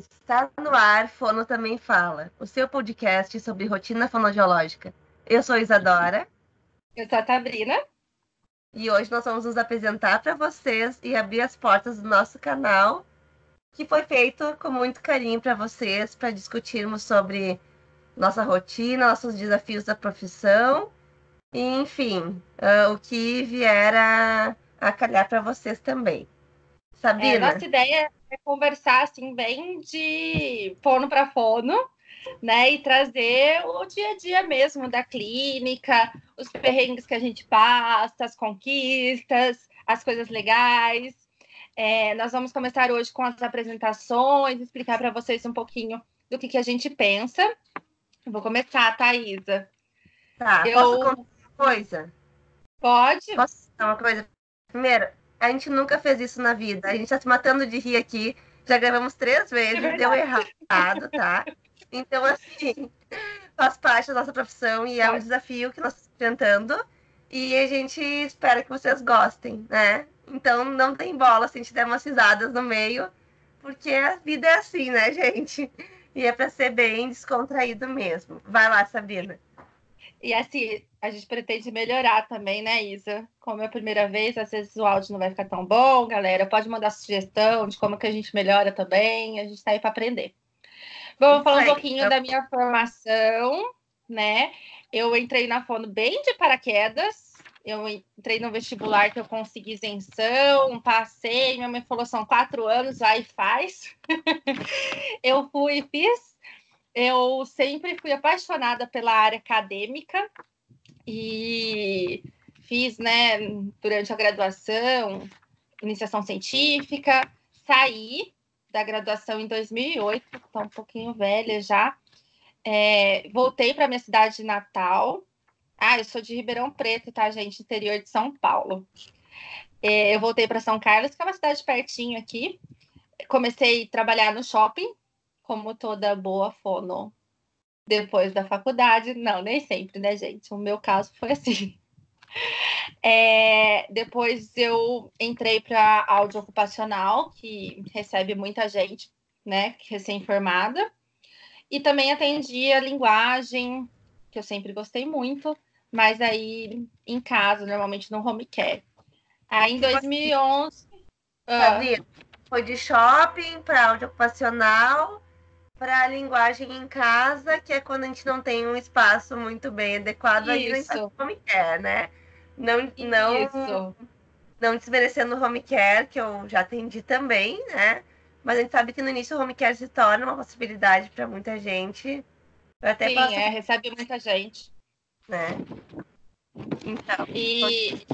Está no ar, Fono Também Fala, o seu podcast sobre rotina fonoaudiológica. Eu sou Isadora. Eu sou a Sabrina. E hoje nós vamos nos apresentar para vocês e abrir as portas do nosso canal, que foi feito com muito carinho para vocês, para discutirmos sobre nossa rotina, nossos desafios da profissão, e, enfim, uh, o que vier a, a calhar para vocês também. Sabina? É, nossa ideia é conversar assim bem de fono para fono, né? E trazer o dia a dia mesmo da clínica, os perrengues que a gente passa, as conquistas, as coisas legais. É, nós vamos começar hoje com as apresentações, explicar para vocês um pouquinho do que, que a gente pensa. Eu vou começar, Thaisa. Tá, eu... posso contar uma coisa? Pode. Posso contar uma coisa? Primeiro, a gente nunca fez isso na vida. A gente tá se matando de rir aqui. Já gravamos três vezes, é deu errado, tá? Então, assim, faz parte da nossa profissão e é um desafio que nós estamos enfrentando. E a gente espera que vocês gostem, né? Então, não tem bola se a gente der umas risadas no meio, porque a vida é assim, né, gente? E é para ser bem descontraído mesmo. Vai lá, Sabrina. E assim, a gente pretende melhorar também, né, Isa? Como é a primeira vez, às vezes o áudio não vai ficar tão bom, galera. Pode mandar sugestão de como que a gente melhora também. A gente está aí para aprender. Vamos falar um pouquinho da minha formação, né? Eu entrei na Fono bem de paraquedas. Eu entrei no vestibular que eu consegui isenção, passei. Minha mãe falou: são quatro anos, vai e faz. eu fui e fiz eu sempre fui apaixonada pela área acadêmica e fiz, né, durante a graduação, iniciação científica, saí da graduação em 2008, estou um pouquinho velha já, é, voltei para minha cidade natal. Ah, eu sou de Ribeirão Preto, tá, gente? Interior de São Paulo. É, eu voltei para São Carlos, que é uma cidade pertinho aqui. Comecei a trabalhar no shopping, como toda boa fono depois da faculdade. Não, nem sempre, né, gente? O meu caso foi assim. É, depois eu entrei para áudio ocupacional, que recebe muita gente, né, recém-formada. E também atendi a linguagem, que eu sempre gostei muito, mas aí em casa, normalmente no home care. Aí em 2011. Sabia? Foi de shopping para áudio ocupacional para a linguagem em casa, que é quando a gente não tem um espaço muito bem adequado aí no home care, né? Não, não, Isso. não desmerecendo o home care, que eu já atendi também, né? Mas a gente sabe que no início o home care se torna uma possibilidade para muita gente. Eu até Sim, posso... é, recebe muita gente. Né? Então. E,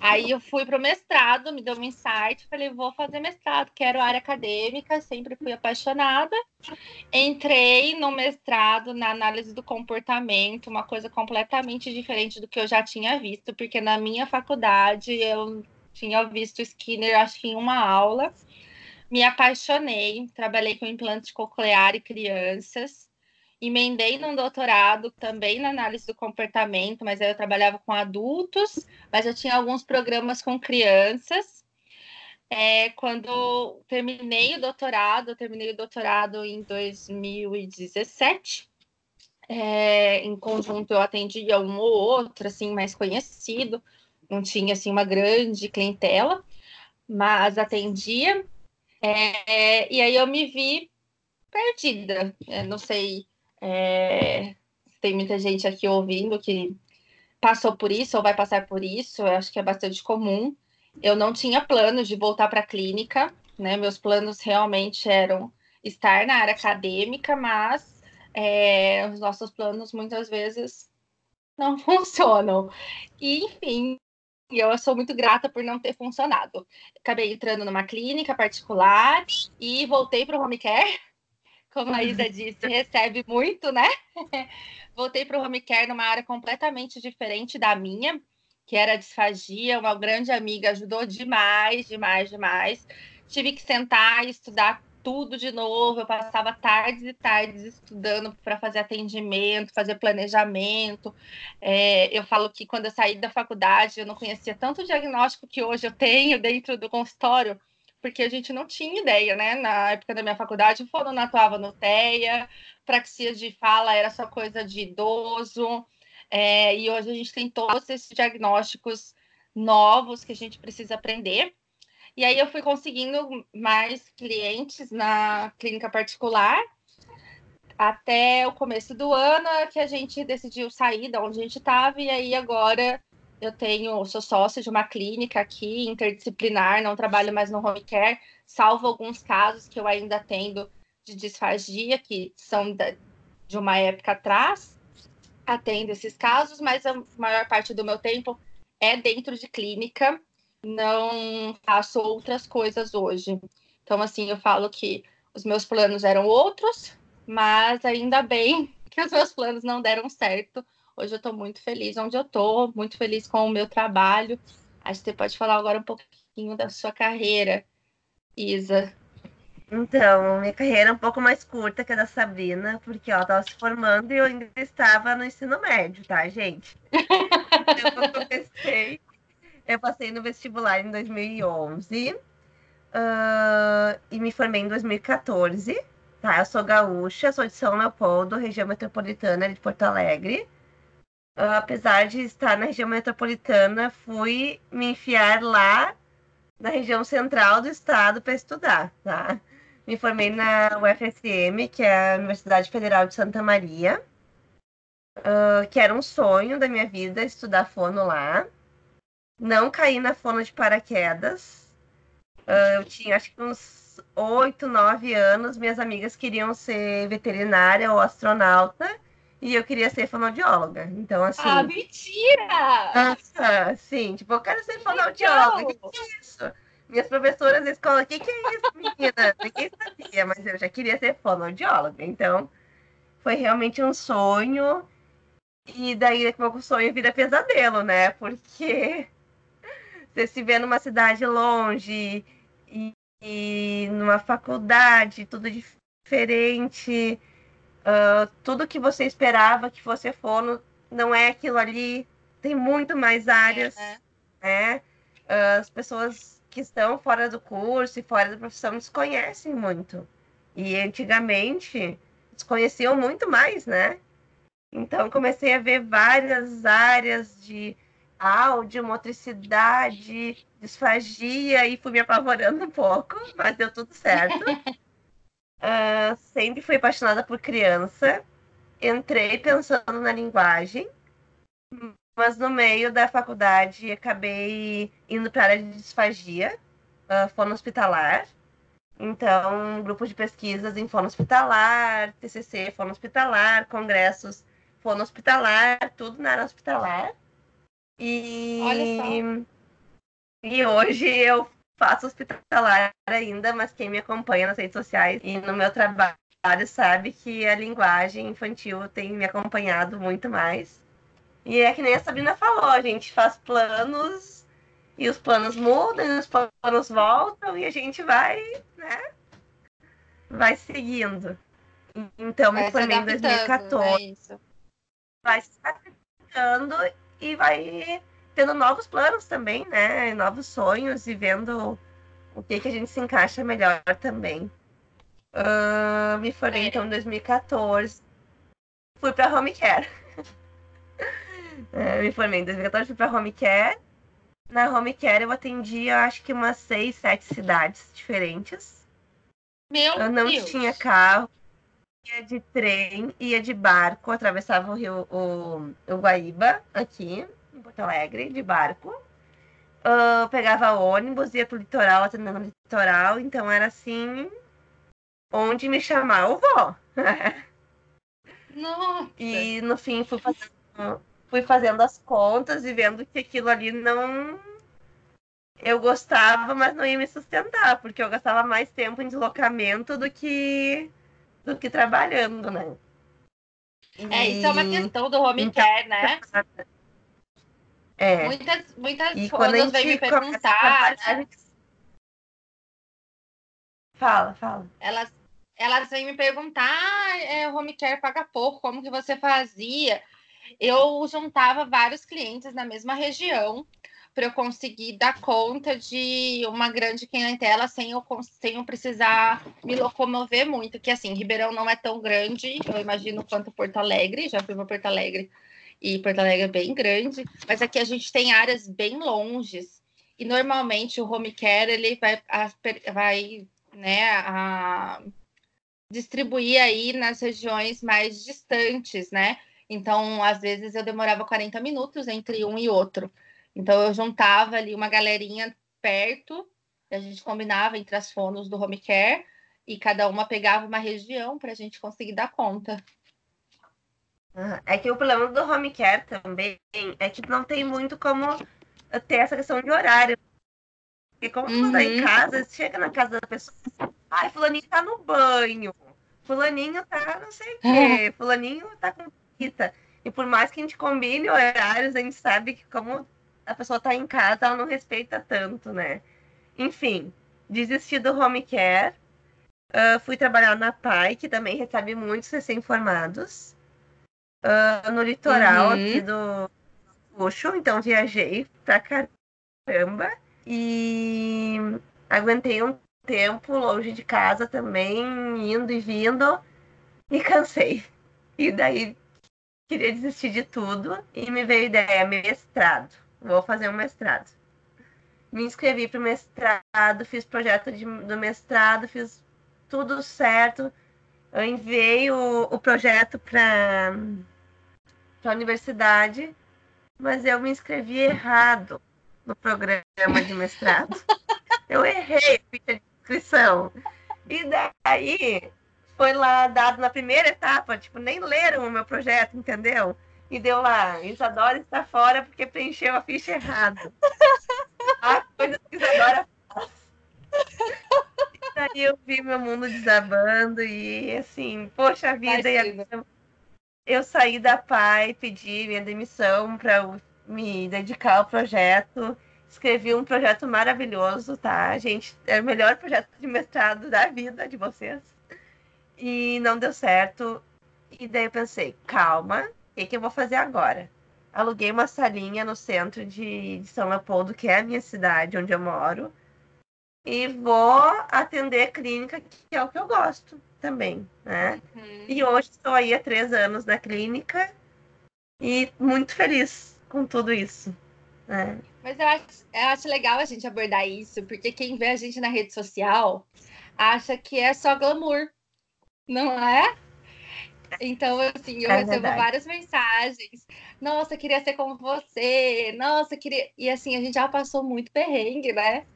Aí eu fui para o mestrado, me deu um insight, falei, vou fazer mestrado, quero área acadêmica, sempre fui apaixonada. Entrei no mestrado na análise do comportamento, uma coisa completamente diferente do que eu já tinha visto, porque na minha faculdade eu tinha visto Skinner, acho que em uma aula. Me apaixonei, trabalhei com implante coclear e crianças emendei num doutorado também na análise do comportamento, mas aí eu trabalhava com adultos, mas eu tinha alguns programas com crianças. É, quando terminei o doutorado, eu terminei o doutorado em 2017. É, em conjunto eu atendia um ou outro, assim, mais conhecido. Não tinha, assim, uma grande clientela, mas atendia. É, e aí eu me vi perdida. É, não sei é, tem muita gente aqui ouvindo que passou por isso ou vai passar por isso, eu acho que é bastante comum. Eu não tinha planos de voltar para a clínica, né? Meus planos realmente eram estar na área acadêmica, mas é, os nossos planos muitas vezes não funcionam. E, enfim, eu sou muito grata por não ter funcionado. Acabei entrando numa clínica particular e voltei para o home care como a Isa disse, recebe muito, né? Voltei para o home care numa área completamente diferente da minha, que era disfagia. Uma grande amiga ajudou demais, demais, demais. Tive que sentar e estudar tudo de novo. Eu passava tardes e tardes estudando para fazer atendimento, fazer planejamento. É, eu falo que quando eu saí da faculdade, eu não conhecia tanto o diagnóstico que hoje eu tenho dentro do consultório porque a gente não tinha ideia, né? Na época da minha faculdade, o não atuava no TEA, praxia de fala era só coisa de idoso, é, e hoje a gente tem todos esses diagnósticos novos que a gente precisa aprender. E aí eu fui conseguindo mais clientes na clínica particular até o começo do ano que a gente decidiu sair da onde a gente estava e aí agora eu tenho sou sócia de uma clínica aqui interdisciplinar, não trabalho mais no home care, salvo alguns casos que eu ainda atendo de disfagia que são de uma época atrás, atendo esses casos, mas a maior parte do meu tempo é dentro de clínica não faço outras coisas hoje. Então, assim, eu falo que os meus planos eram outros, mas ainda bem que os meus planos não deram certo. Hoje eu estou muito feliz onde eu estou, muito feliz com o meu trabalho. Acho que você pode falar agora um pouquinho da sua carreira, Isa. Então, minha carreira é um pouco mais curta que a da Sabrina, porque ela estava se formando e eu ainda estava no ensino médio, tá, gente? eu comecei eu passei no vestibular em 2011 uh, e me formei em 2014. Tá, eu sou gaúcha, sou de São Leopoldo, região metropolitana de Porto Alegre. Apesar de estar na região metropolitana, fui me enfiar lá na região central do estado para estudar, tá? Me formei na UFSM, que é a Universidade Federal de Santa Maria, uh, que era um sonho da minha vida estudar fono lá. Não caí na fono de paraquedas. Uh, eu tinha acho que uns oito, nove anos. Minhas amigas queriam ser veterinária ou astronauta. E eu queria ser fonoaudióloga. Então, assim. Ah, mentira! Nossa, sim, tipo, eu quero ser fonoaudióloga. O que, é isso? Minhas professoras da escola, o que, que é isso, menina? Ninguém sabia, mas eu já queria ser fonoaudióloga. Então, foi realmente um sonho. E daí, daqui a pouco, o sonho vira pesadelo, né? Porque você se vê numa cidade longe e, e numa faculdade, tudo diferente. Uh, tudo que você esperava que você for não é aquilo ali. Tem muito mais áreas, é, né? Uh, as pessoas que estão fora do curso e fora da profissão desconhecem muito. E antigamente desconheciam muito mais, né? Então comecei a ver várias áreas de áudio, motricidade, disfagia e fui me apavorando um pouco, mas deu tudo certo. sempre fui apaixonada por criança. Entrei pensando na linguagem, mas no meio da faculdade acabei indo para a área de disfagia, uh, fono hospitalar. Então, um grupo de pesquisas em fono hospitalar, TCC fono hospitalar, congressos fono hospitalar, tudo na área hospitalar. E, e hoje eu faço hospitalar ainda, mas quem me acompanha nas redes sociais e no meu trabalho sabe que a linguagem infantil tem me acompanhado muito mais. E é que nem a Sabrina falou, a gente faz planos e os planos mudam, e os planos voltam e a gente vai, né? Vai seguindo. Então, me formei em 2014. É vai se adaptando e vai tendo novos planos também, né? Novos sonhos e vendo o que, que a gente se encaixa melhor também. Uh, me formei então em 2014. Fui para Home Care. é, me formei em 2014, fui para Home Care. Na Home Care eu atendi, acho que umas seis, sete cidades diferentes. Meu eu não Deus. tinha carro, ia de trem, ia de barco, atravessava o rio o, o Guaíba, aqui, em Porto Alegre, de barco. Uh, pegava ônibus, ia pro litoral, atendendo no litoral, então era assim, onde me chamar, eu vou. Nossa. E no fim fui fazendo, fui fazendo as contas e vendo que aquilo ali não. Eu gostava, mas não ia me sustentar, porque eu gastava mais tempo em deslocamento do que do que trabalhando, né? É, isso é uma questão do home então, care, né? É. Muitas, muitas e pessoas vêm me perguntar. Gente... Fala, fala. Elas, elas vêm me perguntar, ah, é, home care paga pouco, como que você fazia? Eu juntava vários clientes na mesma região, para eu conseguir dar conta de uma grande clientela sem eu, sem eu precisar me locomover muito. Que assim, Ribeirão não é tão grande, eu imagino quanto Porto Alegre, já fui para Porto Alegre e Porto Alegre é bem grande, mas aqui a gente tem áreas bem longes. E normalmente o home care ele vai, vai né, a, distribuir aí nas regiões mais distantes, né? Então, às vezes eu demorava 40 minutos entre um e outro. Então eu juntava ali uma galerinha perto, a gente combinava entre as fonos do home care e cada uma pegava uma região para a gente conseguir dar conta. É que o problema do home care também é que não tem muito como ter essa questão de horário. Porque como uhum. você tá em casa, você chega na casa da pessoa, ai, fulaninho tá no banho, fulaninho tá não sei o quê, fulaninho tá com fita. E por mais que a gente combine horários, a gente sabe que como a pessoa tá em casa, ela não respeita tanto, né? Enfim, desisti do home care. Uh, fui trabalhar na PAI, que também recebe muitos recém-formados. Uh, no litoral uhum. aqui do Puxo, então viajei pra caramba. E aguentei um tempo longe de casa também, indo e vindo, e cansei. E daí queria desistir de tudo e me veio a ideia mestrado vou fazer um mestrado. Me inscrevi para o mestrado, fiz projeto de, do mestrado, fiz tudo certo. Eu enviei o, o projeto para a universidade, mas eu me inscrevi errado no programa de mestrado. Eu errei a ficha de inscrição. E daí foi lá dado na primeira etapa, tipo, nem leram o meu projeto, entendeu? e deu lá, Isadora está fora porque preencheu a ficha errada. a coisa que Isadora faz. E daí eu vi meu mundo desabando e assim, poxa vida, eu, eu saí da PAI, pedi minha demissão para me dedicar ao projeto. Escrevi um projeto maravilhoso, tá? Gente, é o melhor projeto de mestrado da vida de vocês. E não deu certo. E daí eu pensei, calma, o que, que eu vou fazer agora? Aluguei uma salinha no centro de, de São Leopoldo, que é a minha cidade, onde eu moro. E vou atender clínica, que é o que eu gosto também, né? Uhum. E hoje estou aí há três anos na clínica e muito feliz com tudo isso. Né? Mas eu acho, eu acho legal a gente abordar isso, porque quem vê a gente na rede social acha que é só glamour, não é? Então, assim, eu é recebo verdade. várias mensagens. Nossa, queria ser como você. Nossa, queria. E assim, a gente já passou muito perrengue, né?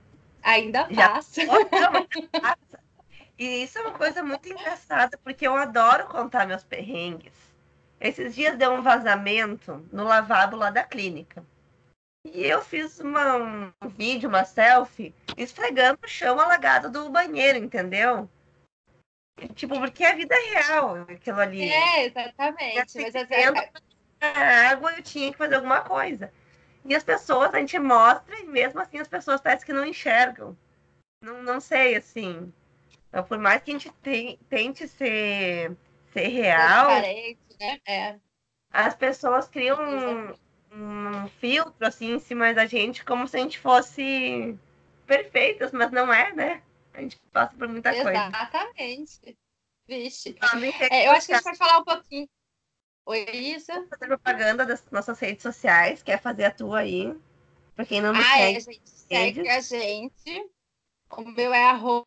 Ainda passa. passa. E isso é uma coisa muito engraçada, porque eu adoro contar meus perrengues. Esses dias deu um vazamento no lavabo lá da clínica. E eu fiz uma, um vídeo, uma selfie, esfregando o chão alagado do banheiro, entendeu? Tipo, porque a vida é real, aquilo ali. É, exatamente. Assim, Mas às vezes... a água eu tinha que fazer alguma coisa. E as pessoas, a gente mostra, e mesmo assim as pessoas parecem que não enxergam. Não, não sei, assim. Então, por mais que a gente te, tente ser, ser real. Né? É. As pessoas criam um, filtro assim em cima da gente, como se a gente fosse perfeitas, mas não é, né? A gente passa por muita Exatamente. coisa. Exatamente. Vixe. É, eu acho que a gente pode falar um pouquinho. Oi, Isa? Fazer propaganda das nossas redes sociais. Quer fazer a tua aí? Pra quem não me ah, segue. É, gente, segue a gente. O meu é arroba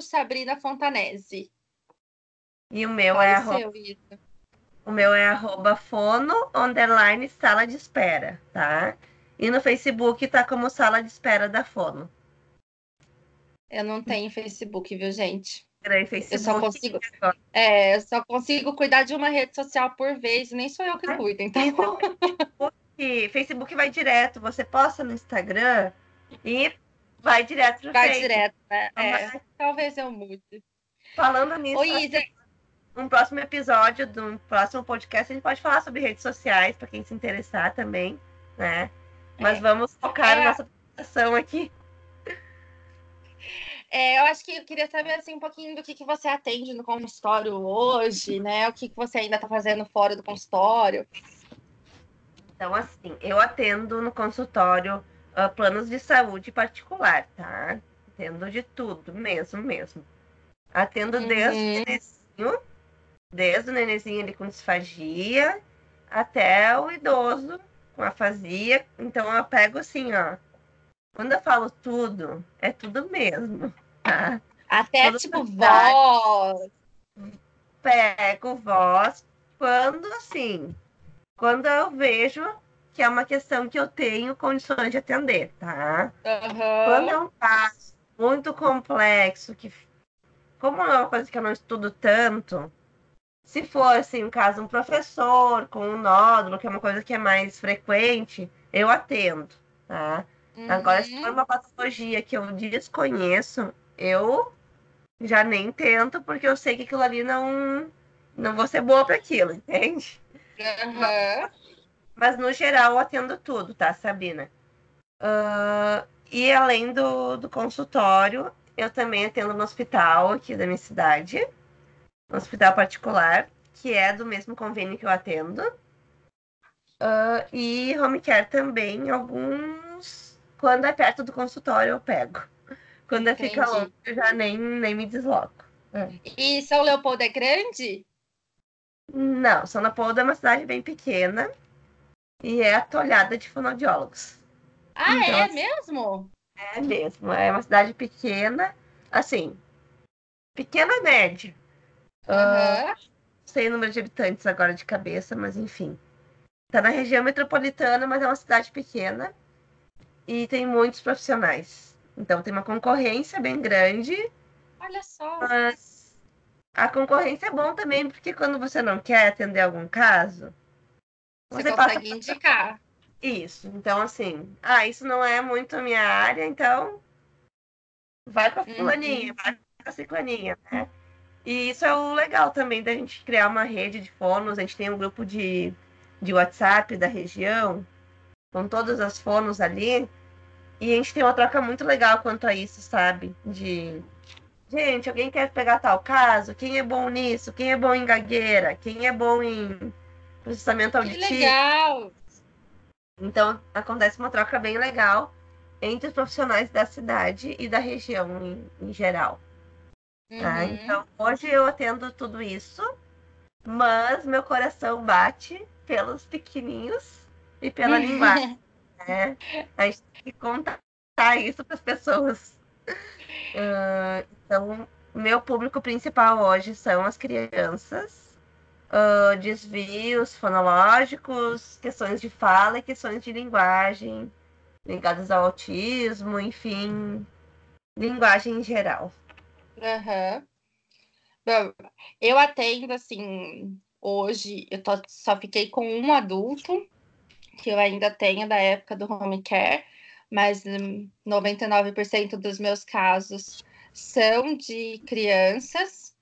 Sabrina Fontanese. E o meu é, é arroba... O meu é arroba fono, underline, sala de espera, tá? E no Facebook tá como sala de espera da Fono. Eu não tenho Facebook, viu, gente? Facebook, eu só consigo, é, eu só consigo cuidar de uma rede social por vez, nem sou eu que cuido, então. então Facebook, Facebook vai direto, você posta no Instagram e vai direto pro Vai Facebook. direto, né? É, talvez eu mude. Falando nisso, Oi, Isa. Um próximo episódio do próximo podcast, a gente pode falar sobre redes sociais, para quem se interessar também, né? Mas é. vamos focar é. nossa apresentação aqui. É, eu acho que eu queria saber assim, um pouquinho do que, que você atende no consultório hoje, né? O que, que você ainda está fazendo fora do consultório. Então, assim, eu atendo no consultório uh, planos de saúde particular, tá? Atendo de tudo, mesmo, mesmo. Atendo uhum. desde desde o nenezinho ali com disfagia, até o idoso com afasia. Então, eu pego assim, ó. Quando eu falo tudo, é tudo mesmo, tá? Até, tipo, voz. Pego voz quando, assim, quando eu vejo que é uma questão que eu tenho condições de atender, tá? Uhum. Quando é um caso muito complexo, que como é uma coisa que eu não estudo tanto, se for assim, um caso um professor com um nódulo, que é uma coisa que é mais frequente, eu atendo, tá? Uhum. Agora, se for uma patologia que eu desconheço, eu já nem tento, porque eu sei que aquilo ali não, não vou ser boa para aquilo, entende? Uhum. Mas no geral eu atendo tudo, tá, Sabina? Uh, e além do, do consultório, eu também atendo no hospital aqui da minha cidade, no hospital particular, que é do mesmo convênio que eu atendo. Uh, e home care também, alguns. Quando é perto do consultório, eu pego. Quando Entendi. fica longe, eu já nem, nem me desloco. É. E São Leopoldo é grande? Não, São Leopoldo é uma cidade bem pequena e é atolhada de fonoaudiólogos. Ah, então, é mesmo? É mesmo. É uma cidade pequena, assim, pequena média. Uhum. Uh, sei o número de habitantes agora de cabeça, mas enfim. Tá na região metropolitana, mas é uma cidade pequena e tem muitos profissionais. Então tem uma concorrência bem grande. Olha só. Mas a concorrência é bom também, porque quando você não quer atender algum caso, você, você consegue passa... indicar. Isso. Então, assim, ah, isso não é muito a minha área, então vai com a fulaninha, uhum. vai com a ciclaninha, né? E isso é o legal também da gente criar uma rede de fonos. A gente tem um grupo de, de WhatsApp da região, com todas as fonos ali. E a gente tem uma troca muito legal quanto a isso, sabe? De gente, alguém quer pegar tal caso? Quem é bom nisso? Quem é bom em gagueira? Quem é bom em processamento auditivo? Que legal! Então, acontece uma troca bem legal entre os profissionais da cidade e da região em, em geral. Tá? Uhum. Tá? Então, hoje eu atendo tudo isso, mas meu coração bate pelos pequenininhos e pela linguagem. Né? A gente tem que contar isso para as pessoas. Uh, então, meu público principal hoje são as crianças uh, desvios fonológicos, questões de fala e questões de linguagem ligadas ao autismo, enfim, linguagem em geral. Uhum. Bom, eu atendo, assim, hoje eu tô, só fiquei com um adulto, que eu ainda tenho da época do home care, mas 99% dos meus casos são de crianças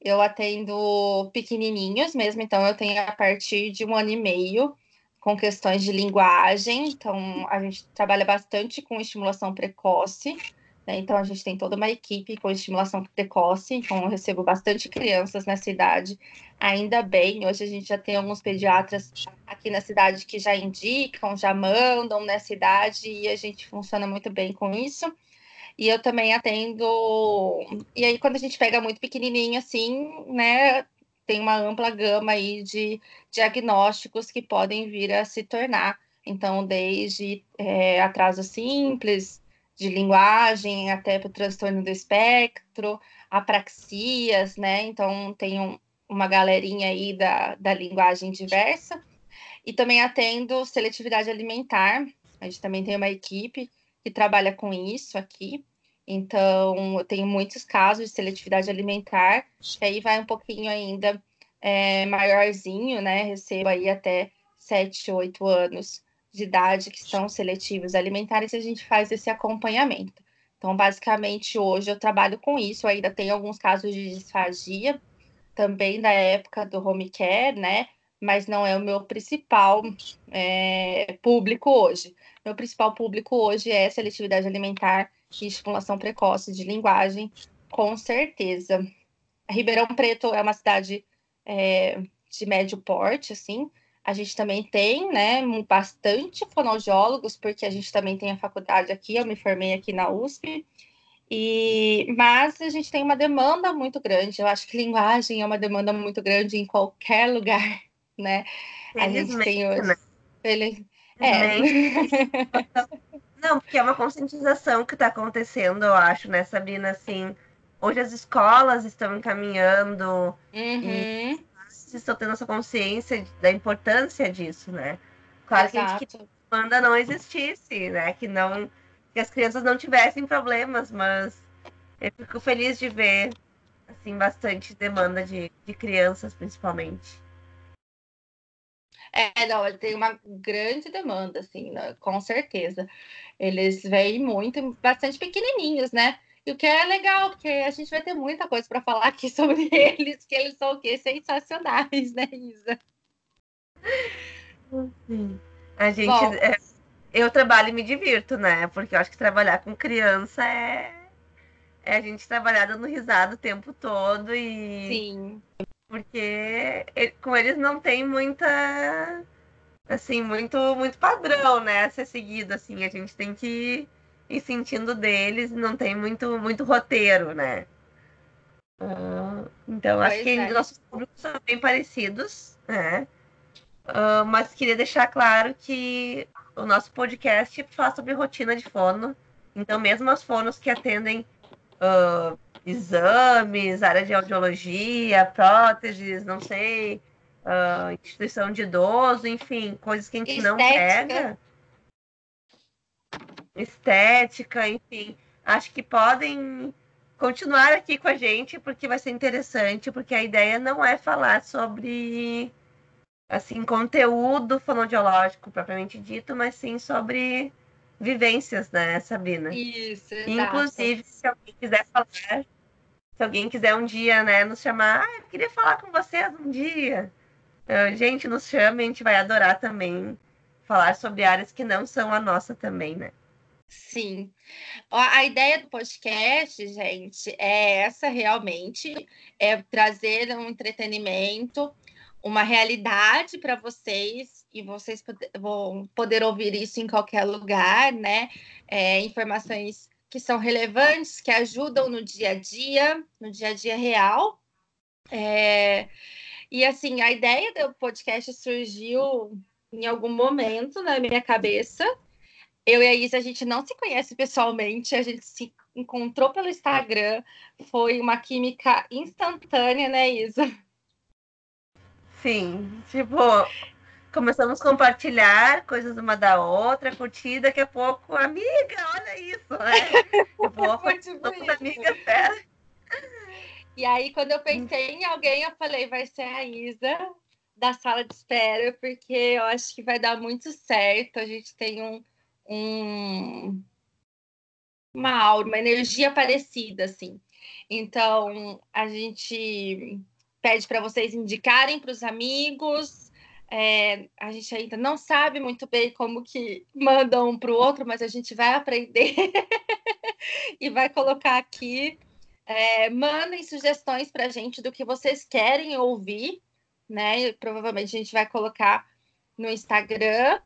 eu atendo pequenininhos mesmo, então eu tenho a partir de um ano e meio com questões de linguagem. Então a gente trabalha bastante com estimulação precoce. Né? Então a gente tem toda uma equipe com estimulação precoce. Então eu recebo bastante crianças nessa idade. Ainda bem, hoje a gente já tem alguns pediatras aqui na cidade que já indicam, já mandam nessa idade e a gente funciona muito bem com isso. E eu também atendo. E aí, quando a gente pega muito pequenininho, assim, né, tem uma ampla gama aí de diagnósticos que podem vir a se tornar. Então, desde é, atraso simples de linguagem até para o transtorno do espectro, apraxias, né? Então, tem um, uma galerinha aí da, da linguagem diversa. E também atendo seletividade alimentar. A gente também tem uma equipe que trabalha com isso aqui. Então, eu tenho muitos casos de seletividade alimentar, que aí vai um pouquinho ainda é, maiorzinho, né? Recebo aí até 7, 8 anos de idade que são seletivos alimentares e a gente faz esse acompanhamento. Então, basicamente, hoje eu trabalho com isso. Eu ainda tenho alguns casos de disfagia, também da época do home care, né? Mas não é o meu principal é, público hoje. Meu principal público hoje é seletividade alimentar e estimulação precoce de linguagem, com certeza. Ribeirão Preto é uma cidade é, de médio porte, assim. A gente também tem, né, bastante fonoaudiólogos, porque a gente também tem a faculdade aqui, eu me formei aqui na USP, e, mas a gente tem uma demanda muito grande. Eu acho que linguagem é uma demanda muito grande em qualquer lugar, né? A gente tem hoje. Né? Ele... É. Não, porque é uma conscientização que está acontecendo, eu acho, né, Sabrina? Assim, hoje as escolas estão encaminhando uhum. e estão tendo essa consciência da importância disso, né? Claro Exato. que a gente manda não existisse, né? Que não que as crianças não tivessem problemas, mas eu fico feliz de ver assim bastante demanda de, de crianças, principalmente. É, não, tem uma grande demanda, assim, né? com certeza. Eles vêm muito, bastante pequenininhos, né? E o que é legal, porque a gente vai ter muita coisa para falar aqui sobre eles, que eles são o quê? Sensacionais, né, Isa? Sim. A gente. Bom, é, eu trabalho e me divirto, né? Porque eu acho que trabalhar com criança é. É a gente trabalhar dando risada o tempo todo e. Sim. Porque com eles não tem muita. Assim, muito, muito padrão, né? A ser seguido, assim. A gente tem que e sentindo deles, não tem muito, muito roteiro, né? Uh, então, pois acho que é. nossos públicos são bem parecidos, né? Uh, mas queria deixar claro que o nosso podcast fala sobre rotina de fono. Então, mesmo as fonos que atendem uh, exames, área de audiologia, próteses, não sei, instituição de idoso, enfim, coisas que a gente Estética. não pega estética, enfim. Acho que podem continuar aqui com a gente, porque vai ser interessante, porque a ideia não é falar sobre assim conteúdo fonoaudiológico propriamente dito, mas sim sobre vivências, né, Sabina? Isso, exato. Inclusive, se alguém quiser falar, se alguém quiser um dia, né, nos chamar, ah, eu queria falar com vocês um dia. Uh, gente, nos chame, a gente vai adorar também falar sobre áreas que não são a nossa também, né? Sim. A ideia do podcast, gente, é essa realmente, é trazer um entretenimento, uma realidade para vocês e vocês vão poder ouvir isso em qualquer lugar, né? É, informações que são relevantes, que ajudam no dia a dia, no dia a dia real. É, e assim, a ideia do podcast surgiu em algum momento na minha cabeça eu e a Isa, a gente não se conhece pessoalmente, a gente se encontrou pelo Instagram, foi uma química instantânea, né, Isa? Sim, tipo, começamos a compartilhar coisas uma da outra, curtir, daqui a pouco, amiga, olha isso, né? Eu vou tipo amiga, pera. E aí, quando eu pensei em alguém, eu falei, vai ser a Isa da sala de espera, porque eu acho que vai dar muito certo. A gente tem um, um, uma aura, uma energia parecida, assim. Então, a gente pede para vocês indicarem para os amigos. É, a gente ainda não sabe muito bem como que manda um para o outro, mas a gente vai aprender e vai colocar aqui. É, mandem sugestões para a gente do que vocês querem ouvir, né? Provavelmente a gente vai colocar no Instagram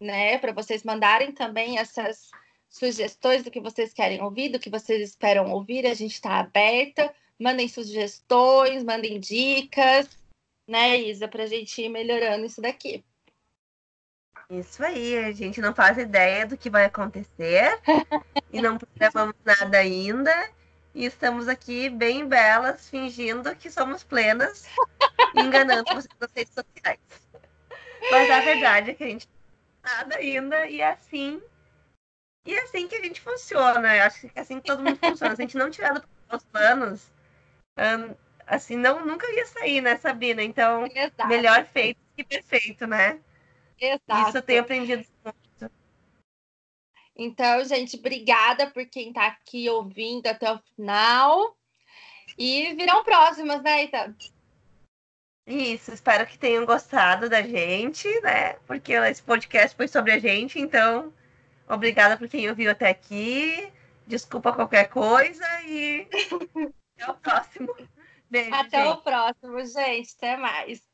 né? Para vocês mandarem também essas sugestões do que vocês querem ouvir, do que vocês esperam ouvir. A gente está aberta. Mandem sugestões, mandem dicas, né, Isa, para a gente ir melhorando isso daqui. Isso aí, a gente não faz ideia do que vai acontecer e não programamos nada ainda. E estamos aqui bem belas, fingindo que somos plenas, enganando vocês nas redes sociais. Mas a verdade é que a gente nada ainda, e é assim. E é assim que a gente funciona. Eu acho que é assim que todo mundo funciona. Se a gente não tiver os planos, assim, não, nunca ia sair, né, Sabrina? Então, Exato. melhor feito que perfeito, né? Exato. Isso eu tenho aprendido muito. Então, gente, obrigada por quem está aqui ouvindo até o final. E virão próximas, né, Ita? Isso, espero que tenham gostado da gente, né? Porque esse podcast foi sobre a gente, então obrigada por quem ouviu até aqui. Desculpa qualquer coisa e até o próximo. Beijo, até gente. o próximo, gente. Até mais.